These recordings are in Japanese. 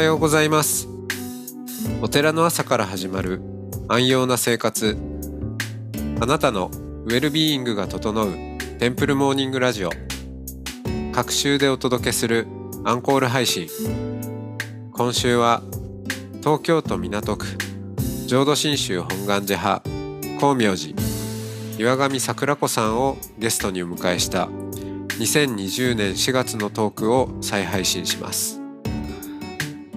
はようございます。お寺の朝から始まる安養な生活。あなたのウェルビーイングが整うテンプルモーニングラジオ。各週でお届けするアンコール配信。今週は東京都港区浄土真宗本願寺派光明寺岩上桜子さんをゲストにお迎えした2020年4月のトークを再配信します。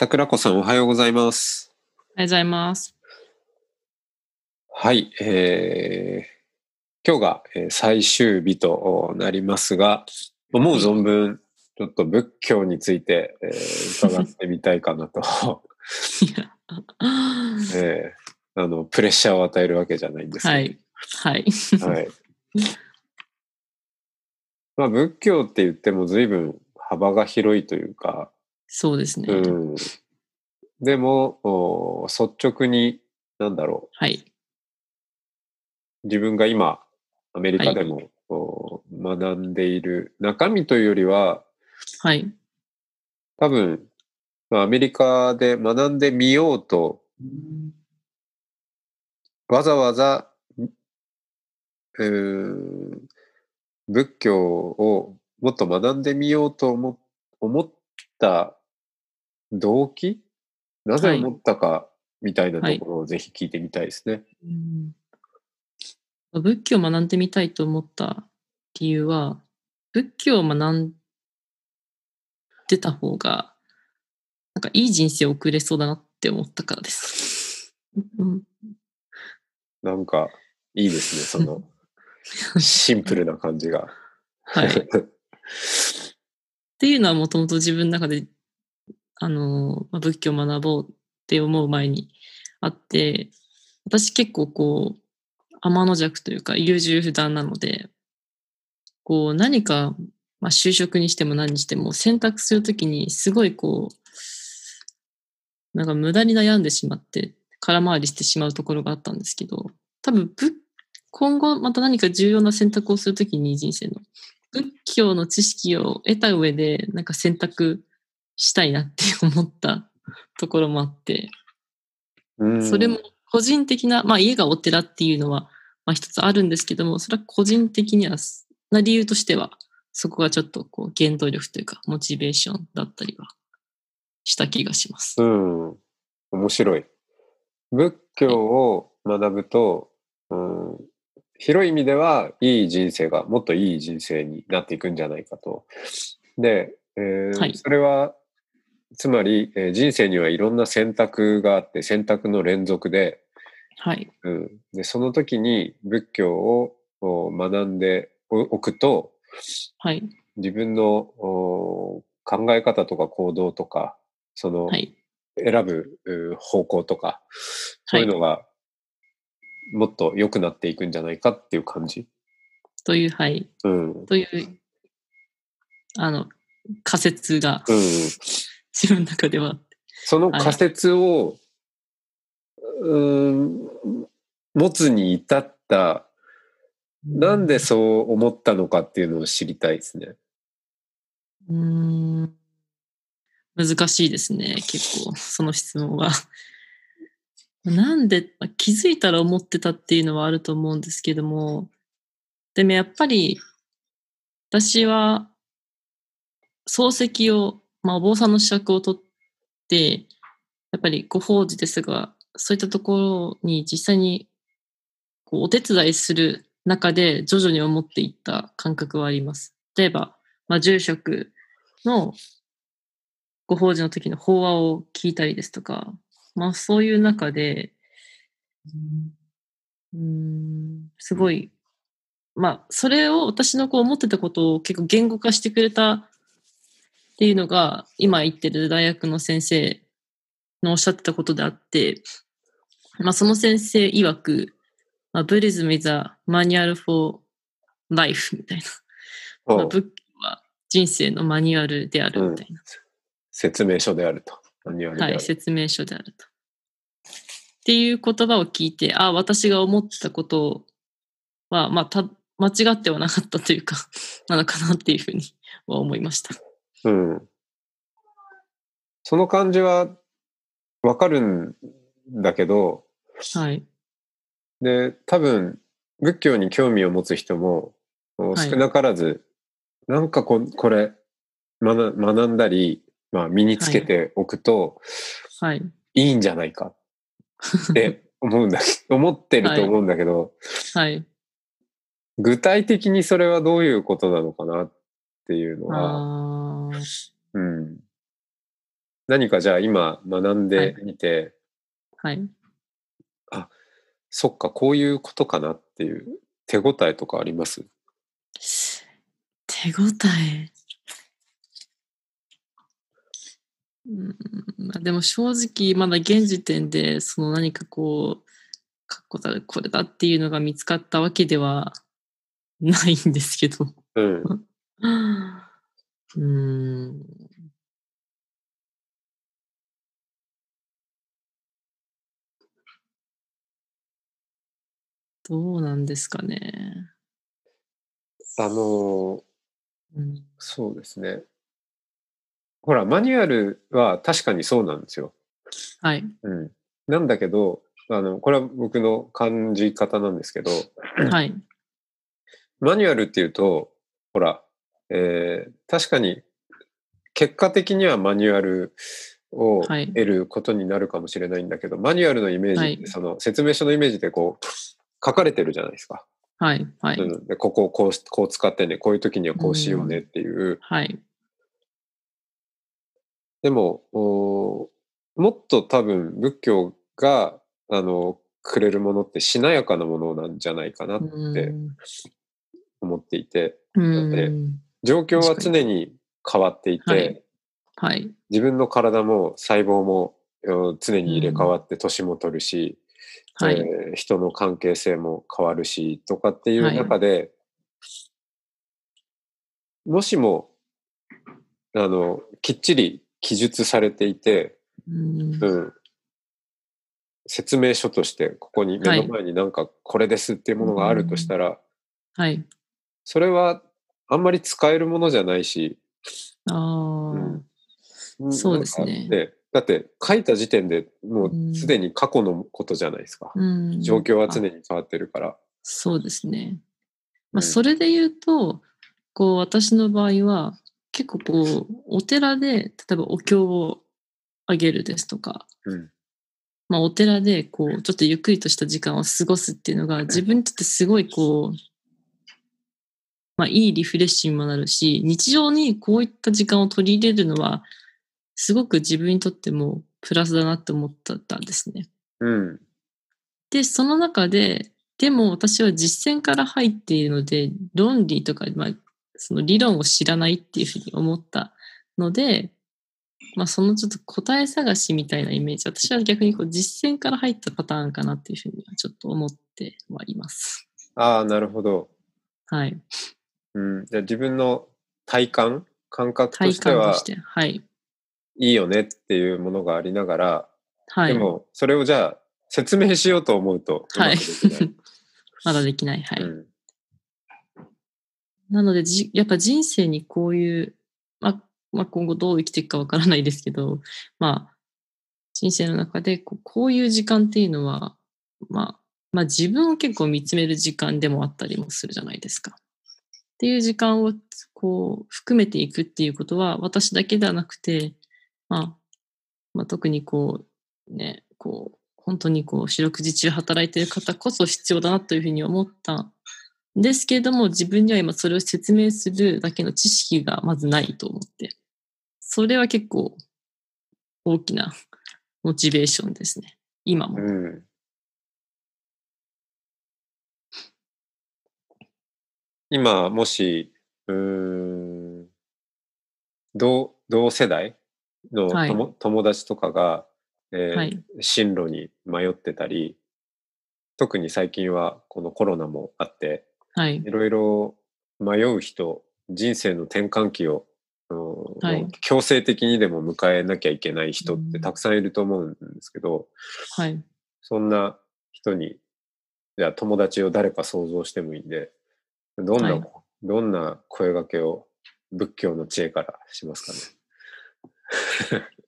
桜子さんおはようございますおはようございます。はい、えー、今日がえー最終日となりますが、もう存分、ちょっと仏教について、えー伺ってみたいかなと、いや えーあの、プレッシャーを与えるわけじゃないんですけど、はい。はい。はい。まあ、仏教って言っても随分幅が広いというか、そうですね。うん。でも、お率直に、なんだろう、はい。自分が今、アメリカでも、お学んでいる中身というよりは、はい。多分、まあ、アメリカで学んでみようと、わざわざ、うーん仏教をもっと学んでみようと思思った動機？なぜはい思ったかみたいなところをぜひ聞いてみたいですね。うん仏教を学んでみたいと思った理由は、仏教を学んでた方が、なんかいい人生を送れそうだなって思ったからです。うんなんか、いいですね、その、シンプルな感じが。はい。っていうのはもともと自分の中で、あの、まあ仏教を学ぼうって思う前にあって、私結構こう、天の弱というか優柔不断なので、こう何か、まあ、就職にしても何にしても選択するときにすごいこう、なんか無駄に悩んでしまって空回りしてしまうところがあったんですけど、多分仏今後また何か重要な選択をするときに人生の仏教の知識を得た上で、なんか選択したいなって思ったところもあって、うんそれも個人的な、まあ家がお寺っていうのは、まあ一つあるんですけども、それは個人的には、な理由としては、そこがちょっとこう原動力というか、モチベーションだったりはした気がします。うん。面白い。仏教を学ぶと、うん、広い意味ではいい人生が、もっといい人生になっていくんじゃないかと。で、えーはいそれは、つまり、えー人生にはいろんな選択があって、選択の連続で、はい。うん、でその時に仏教をお学んでおくと、はい。自分のお考え方とか行動とか、その、はい。選ぶう方向とか、そういうのがもっと良くなっていくんじゃないかっていう感じ。という、はい。うん。という、あの、仮説がうん。自分の中ではその仮説を、うん、持つに至った、なんでそう思ったのかっていうのを知りたいですね。うーん難しいですね、結構、その質問は。なんで、まあ気づいたら思ってたっていうのはあると思うんですけども、でもやっぱり、私は、漱石を、まあ、お坊さんの資格を取って、やっぱりご法事ですが、そういったところに実際にこうお手伝いする中で徐々に思っていった感覚はあります。例えば、まあ、住職のご法事の時の法話を聞いたりですとか、まあそういう中で、うん、すごい、まあそれを私のこう思ってたことを結構言語化してくれたっていうのが、今言ってる大学の先生のおっしゃってたことであって、まあ、その先生曰く、まあ、ブリズム is a manual for life みたいな。まあ、お仏教は人生のマニュアルであるみたいな。説明書であると。マニュアルはい、説明書であると。っていう言葉を聞いて、あ私が思ってたことは、まあ、た間違ってはなかったというか、なのかなっていうふうには思いました。うん。その感じはわかるんだけど、はい。で、多分、仏教に興味を持つ人も、はい少なからず、なんかここれ学、学んだり、まあ、身につけておくとはい。いいんじゃないかって 思うんだ思ってると思うんだけど、はい。具体的にそれはどういうことなのかなっていうのは、うん。何かじゃあ今学んでみて、はい。そっか、こういうことかなっていう手応えとかあります？手応え。うんまあ、でも正直まだ現時点でその何かこう確固たるこれだっていうのが見つかったわけではないんですけど。うん。うん。どうなんですかね。あの、うん、そうですね。ほら、マニュアルは確かにそうなんですよ。はい。うん。なんだけど、あの、これは僕の感じ方なんですけど、はい。マニュアルっていうと、ほら、えー確かに、結果的にはマニュアルをはい得ることになるかもしれないんだけど、マニュアルのイメージはいその説明書のイメージってこう、書かれてるじゃないですか。はい。はい。うん、でここをこうしこう使ってね、こういう時にはこうしようねっていう。はい。でも、おもっと多分仏教が、あの、くれるものってしなやかなものなんじゃないかなって思っていて、うんで状況は常に変わっていて、はい。はい。自分の体も細胞もうん常に入れ替わって年も取るし、はい。えー人の関係性も変わるしとかっていう中で、もしもあのきっちり記述されていて、うん。うん、説明書としてここに目の前になんかこれですっていうものがあるとしたら、はい。それはあんまり使えるものじゃないし、ああ、うん。そうですね。なんかだって書いた時点でもううんすでに過去のことじゃないですか。うん。状況は常あに変わってるから。そうですね。まあ、うんそれで言うと、こう、私の場合は、結構こう、お寺で、例えばお経をあげるですとか、うん。まあ、お寺で、こう、ちょっとゆっくりとした時間を過ごすっていうのが、自分にとってすごい、こう、まあ、いいリフレッシュにもなるし、日常にこういった時間を取り入れるのは、すごく自分にとってもプラスだなって思ったんですね。うん。で、その中で、でも私は実践から入っているので、論理とか、まあ、その理論を知らないっていうふうに思ったので、まあ、そのちょっと答え探しみたいなイメージ、私は逆にこう実践から入ったパターンかなっていうふうにはちょっと思ってはいます。ああ、なるほど。はい。うん、じゃあ自分の体感、感覚と体してはて。はい。いいよねっていうものがありながら、はい。でもそれをじゃあ説明しようと思うとうまはい。。まだできない。はい。うんなのでじ、やっぱ人生にこういう、まあ、まあ、今後どう生きていくかわからないですけど、まあ、人生の中でこうこういう時間っていうのは、まあ、まあ自分を結構見つめる時間でもあったりもするじゃないですか。っていう時間をこう含めていくっていうことは私だけではなくて、まあ、まあ、特にこうね、こう本当にこう四六時中働いている方こそ必要だなというふうに思ったんですけれども自分には今それを説明するだけの知識がまずないと思って、それは結構大きなモチベーションですね。今も。うん今もしうーん同同世代のはい友,、友達とかがえーはい。進路に迷ってたり、特に最近はこのコロナもあって、はいい。ろいろ迷う人、人生の転換期を、うんはい強制的にでも迎えなきゃいけない人っうんてたくさんいると思うんですけど、はい。そんな人に、じゃあ友達を誰か想像してもいいんで、どんな、はいどんな声掛けを仏教の知恵からしますか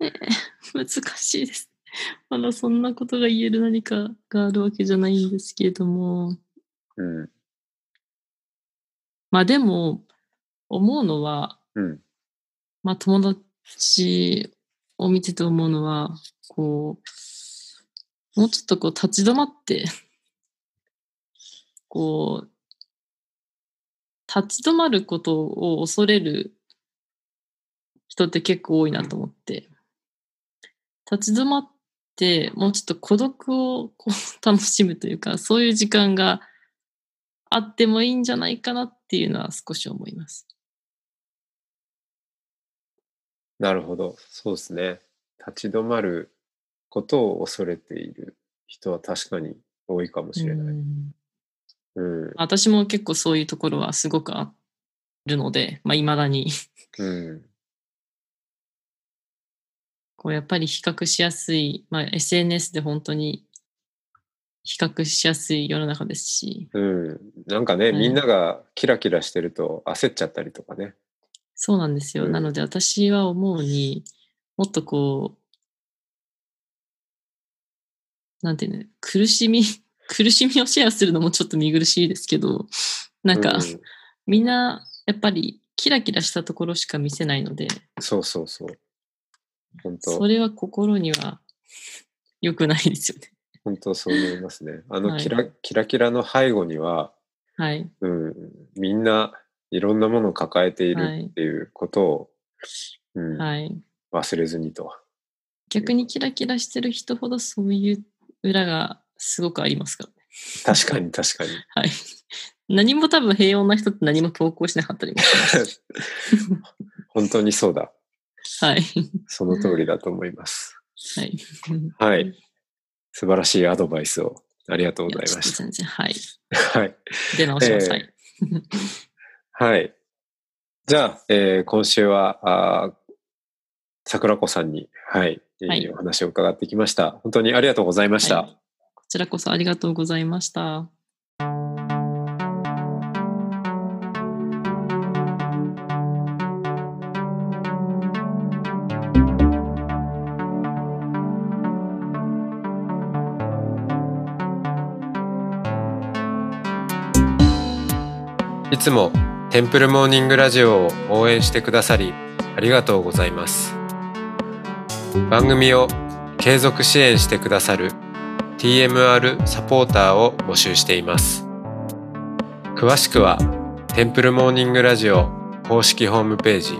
ね？難しいです。まだそんなことが言える何かがあるわけじゃないんですけれども。うん。まあでも、思うのは、うん。まあ友達を見てて思うのは、こう、もうちょっとこう立ち止まって、こう、立ち止まることを恐れる人って結構多いなと思って、立ち止まって、もうちょっと孤独をこう楽しむというか、そういう時間があってもいいんじゃないかなっていうのは少し思います。なるほど。そうですね。立ち止まることを恐れている人は確かに多いかもしれない。うんうん。私も結構そういうところはすごくあるので、まあ、未だに、うん。こうやっぱり比較しやすい、まあ、SNS で本当に比較しやすい世の中ですし、うん。なんかね、はいみんながキラキラしてると焦っちゃったりとかね。そうなんですよ。うんなので私は思うにもっとこう、なんていうの、苦しみ、苦しみをシェアするのもちょっと見苦しいですけど、なんか、うんみんなやっぱりキラキラしたところしか見せないので、そうそうそう。本当それは心には良くないですよね。本当そう思いますね。あのはいキラ、キラキラの背後には、はい。うん、みんないろんなものを抱えていはいるっていうことを、うんはい。忘れずにと。逆にキラキラしてる人ほどそういう裏がすごくありますからね。確かに確かに。はい。何も多分平穏な人って何も投稿しなかったりもします。本当にそうだ。はい。その通りだと思います。はい。はい。素晴らしいアドバイスをありがとうございましやちょっと全然、はい。た。はい。出直します。えーはい。はい。じゃあ、えー今週は、あー桜子さんに、はい、えーはいお話を伺ってきました。本当にありがとうございました。はいこちらこそありがとうございました。いつもテンプルモーニングラジオを応援してくださりありがとうございます番組を継続支援してくださる TMR サポーターを募集しています詳しくはテンプルモーニングラジオ公式ホームページ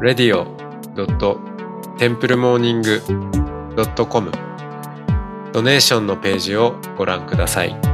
radio.templemorning.com ドネーションのページをご覧ください。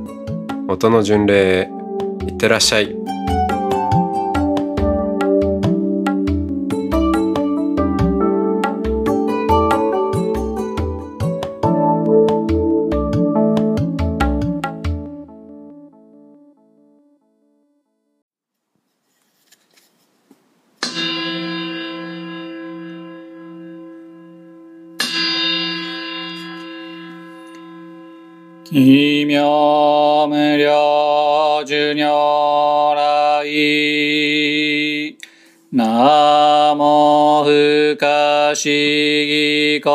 音の巡礼へいってらっしゃい。奇妙無量寿如来。なの不可思議か、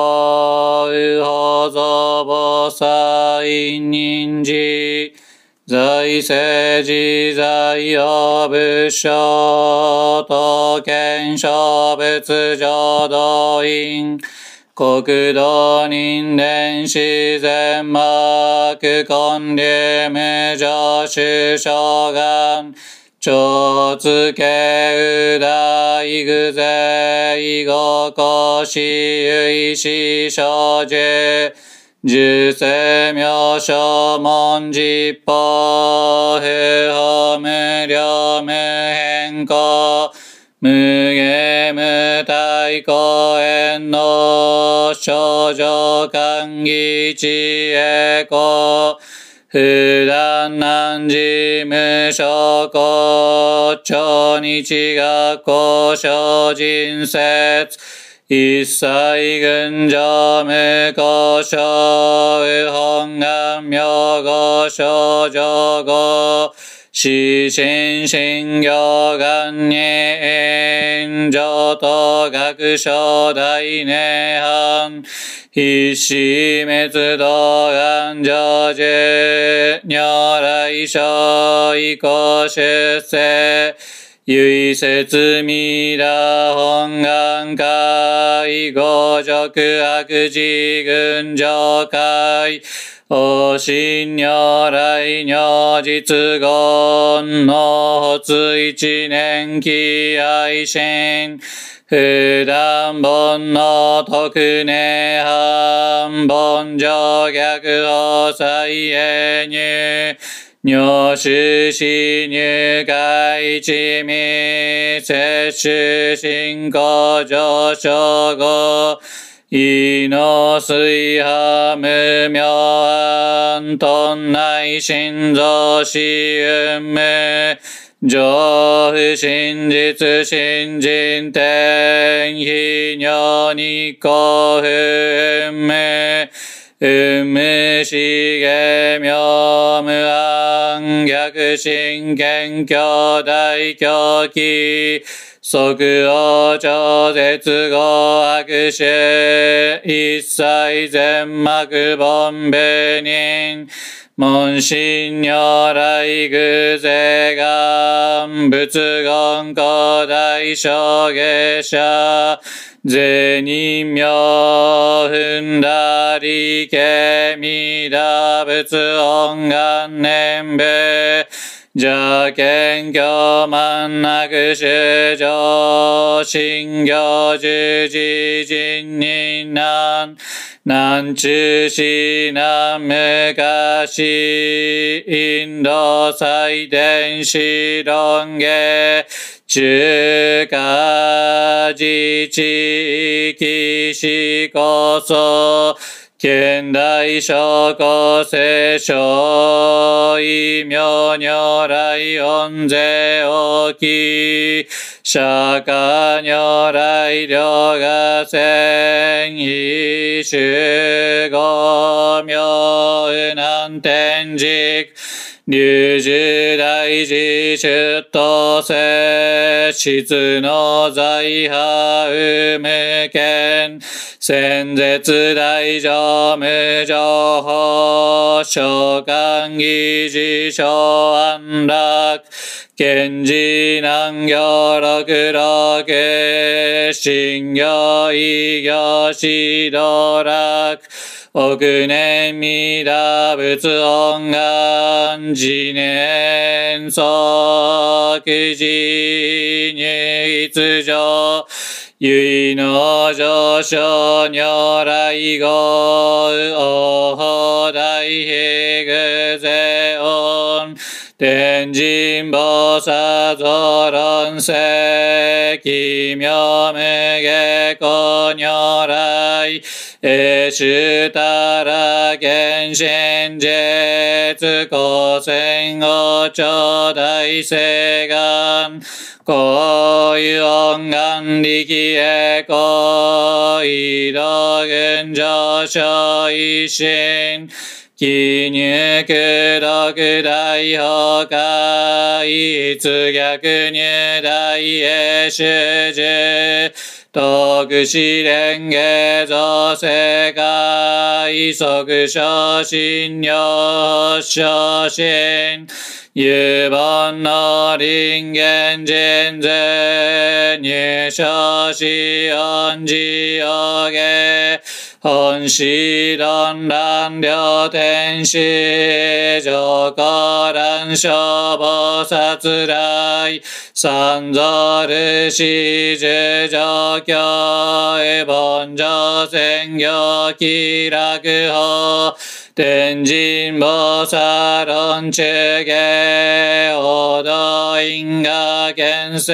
うほぞぼさい人事、財政自在用物所と検証物浄土院、国土人伝自然幕根流無常主将願超つけうだいぐぜいごこしゆいし少女十世名所文字法不法無量無変更無下無体公園の少女歓喜知恵子普段難事無所公超日学校小人説。一切群上無故障右本願名号少女語死神神行願に炎上と学書大涅槃必死滅動願成就如来所以降出世唯説未羅本願会五辱悪事群上会お信如来如実言の発一年期愛心普段本の特寧半本上逆法再永入入手死入会一味摂取進行上昇後いの水波無明安頓内心臓死運無上不真実新人天非尿に幸運無運無しげ妙無安逆心謙虚大狂気即応超絶後悪臭一切全幕本部人門心如来偶税願仏言古代小下者税人名踏んだりけみだ仏音願念部邪見教満なく主上信行十字人人難南中市南昔インド最伝子論下中華自治域史こそ現代諸古聖書異名如来音税大き釈迦如来両が千一種五名南天軸流樹大事出頭世質の財派無権先絶大乗無情報召喚議事小安楽。賢治南行六六信行異行指導楽。億年未打仏音願自年即時入一上唯の上昇如来語王法大悲具税音天神菩薩増論世奇妙無下古如来えしゅたら原神絶古戦後頂大聖願こういう音願力へこい道群上昇一心記入苦毒大崩壊、一逆入大へ主従、徳子蓮華造世界即昇進領昇進有本の人間人税入所し恩寺を下本師論乱両天使上皇乱消防殺来三蔵ルシ十上教凡上宣行気楽法天神菩薩論中下、王道因果見世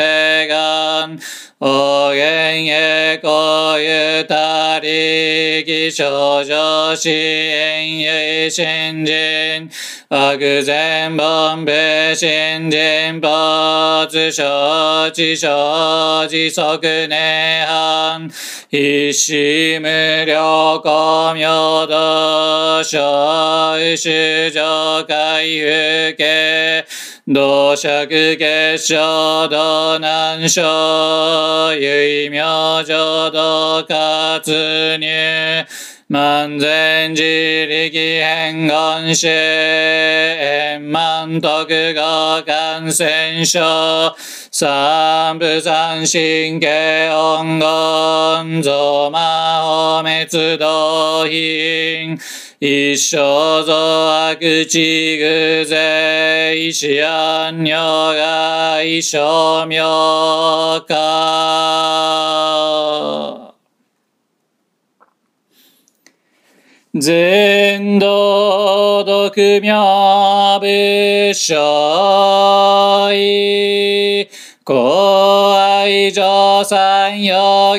願、お元へこゆたり、気象上支援ゆ新人、悪善本部新人没承知承知即涅槃、一死無量光明道小主上海風景、同釈結晶道南小、唯明浄道活入、万全自力変願主、円満徳語感染症、三部三神経音言、増魔法滅道品、一生増悪地偶税、一安女が一生妙か。全道独妙部所意。公愛上三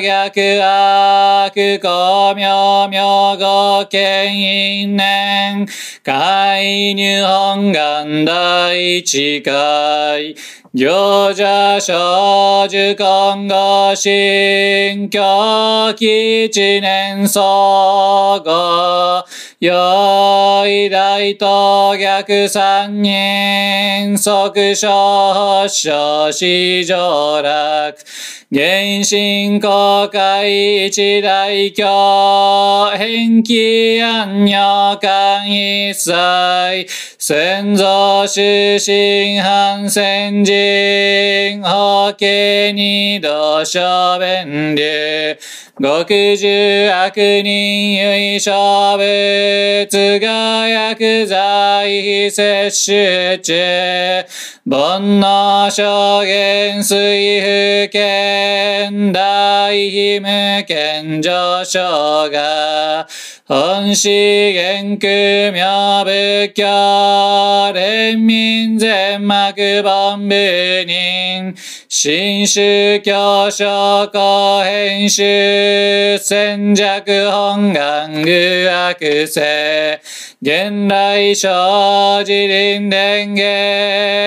陽逆悪公明明語権因年海入本願第一回。行者少女今後新教基一年総合よい大と逆三人即小小子上楽。原神公開一大教。変気安女間一切。先祖出身反戦人法家二度小弁流極十悪人唯小物が薬剤摂取中。煩悩証言水不見大非無見上昇が本資源空妙仏教連民全幕本部人新宗教諸公編集戦弱本願具悪性現来生自林伝下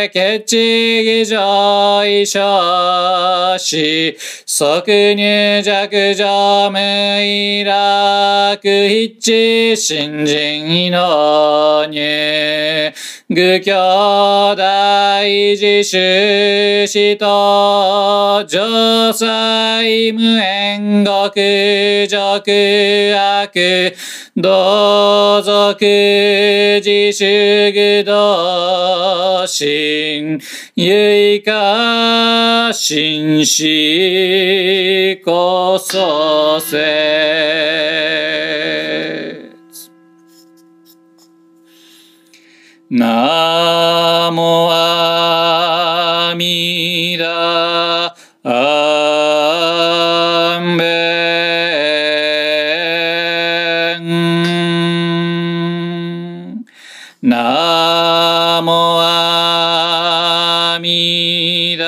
決地儀上異少し即入弱上無意楽一致新人の入愚教大自主死と上祭無縁極俗悪。だざくじしゅぐだしん、ゆいかしんしこそせ。なもみだ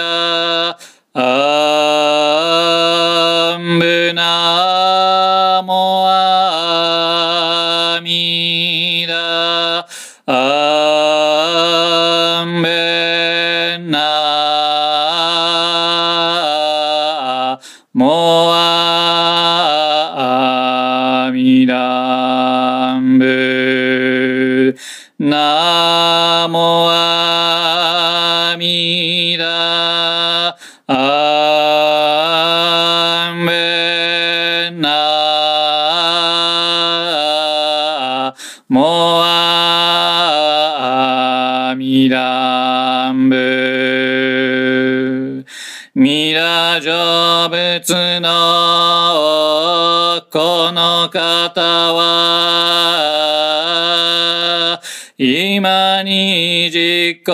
に実行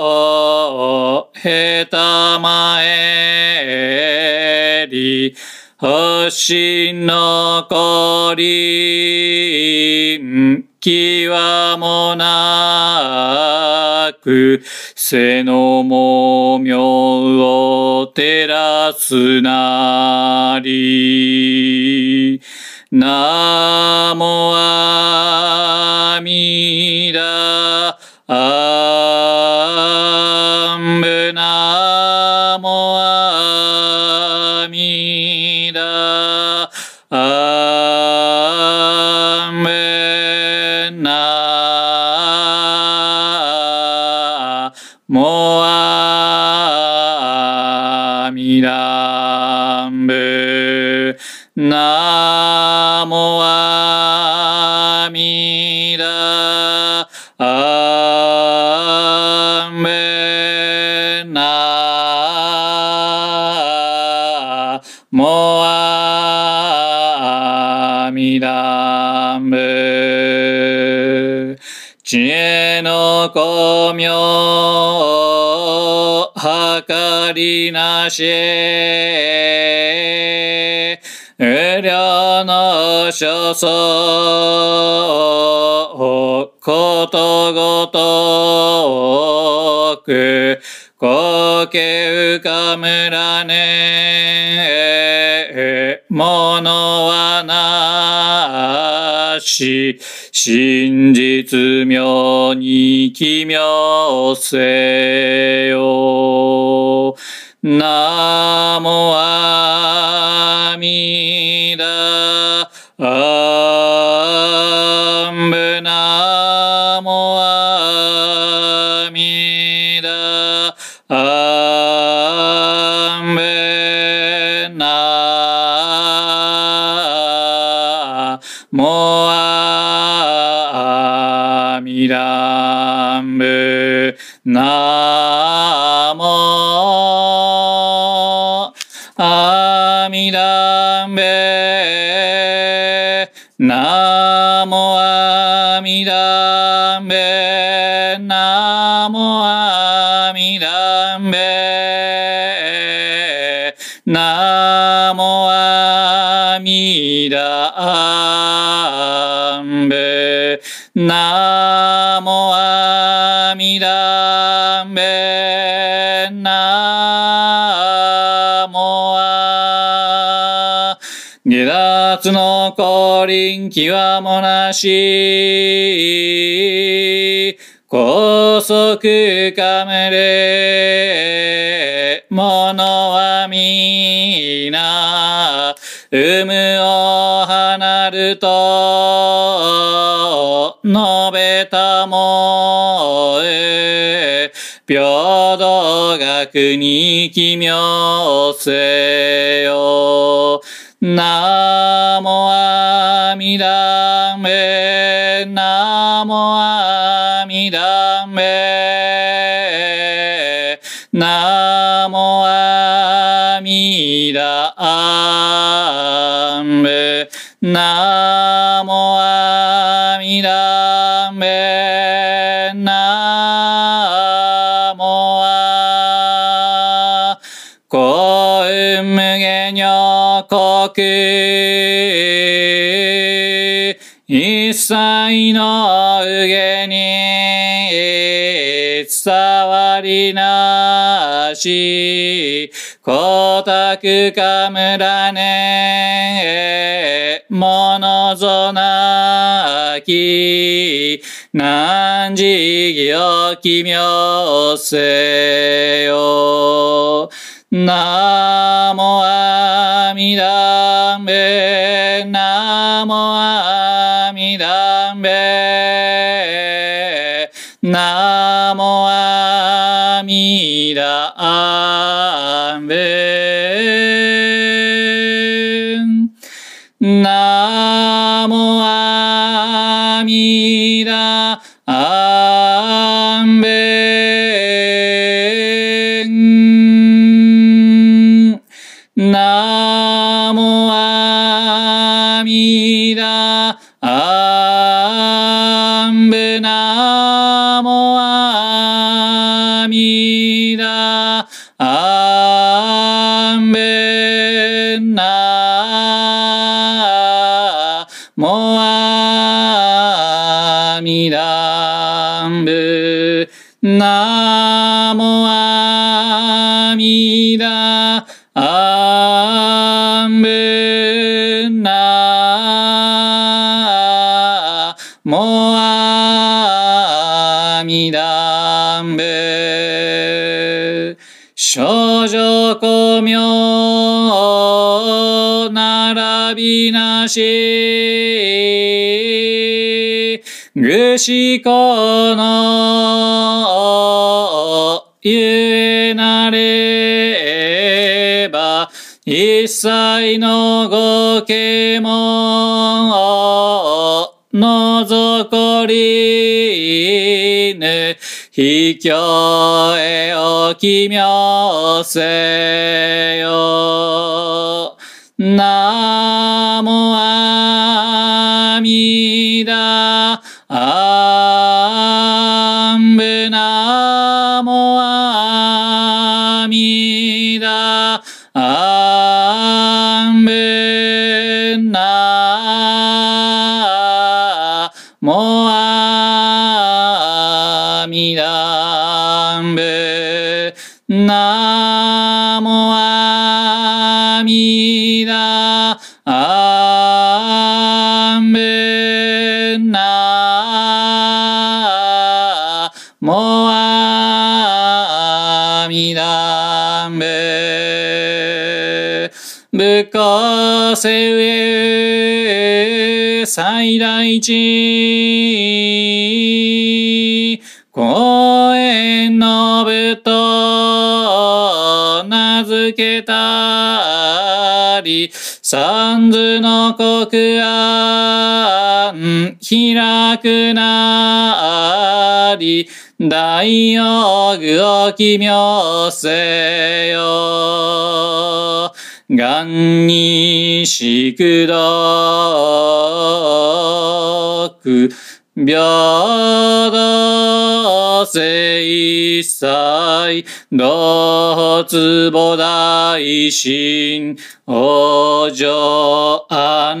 をへたまえり、星のこり、気はもなく、背のもみょうを照らすなり。なもあみだ、ああみだんぶ知恵の光明はかりなし。無料の所相ことごとく。高家浮かむらね。ものはない。し真実妙に奇妙せよ。なもあみだあだんぶなもあみだんぶなもあみだんぶなもあみだんぶなもあ脱の降臨極もなし高速かめれものはみな有無を離ると述べたもえ平等学に奇妙せよな女国一切の上に伝わりなし。光沢かむらねえものぞなき何時を奇妙せよなもあみだんべなもあアミダブ少女公明並びなしぐしこのゆえなれば一切のごけものぞこり卑怯へお奇妙せよ。なナモアミダアンブナモアミダンブぶかせ上最大地の国安開くなり大王具を奇妙せよ。がんにしくどく平等精彩同坪大神お嬢安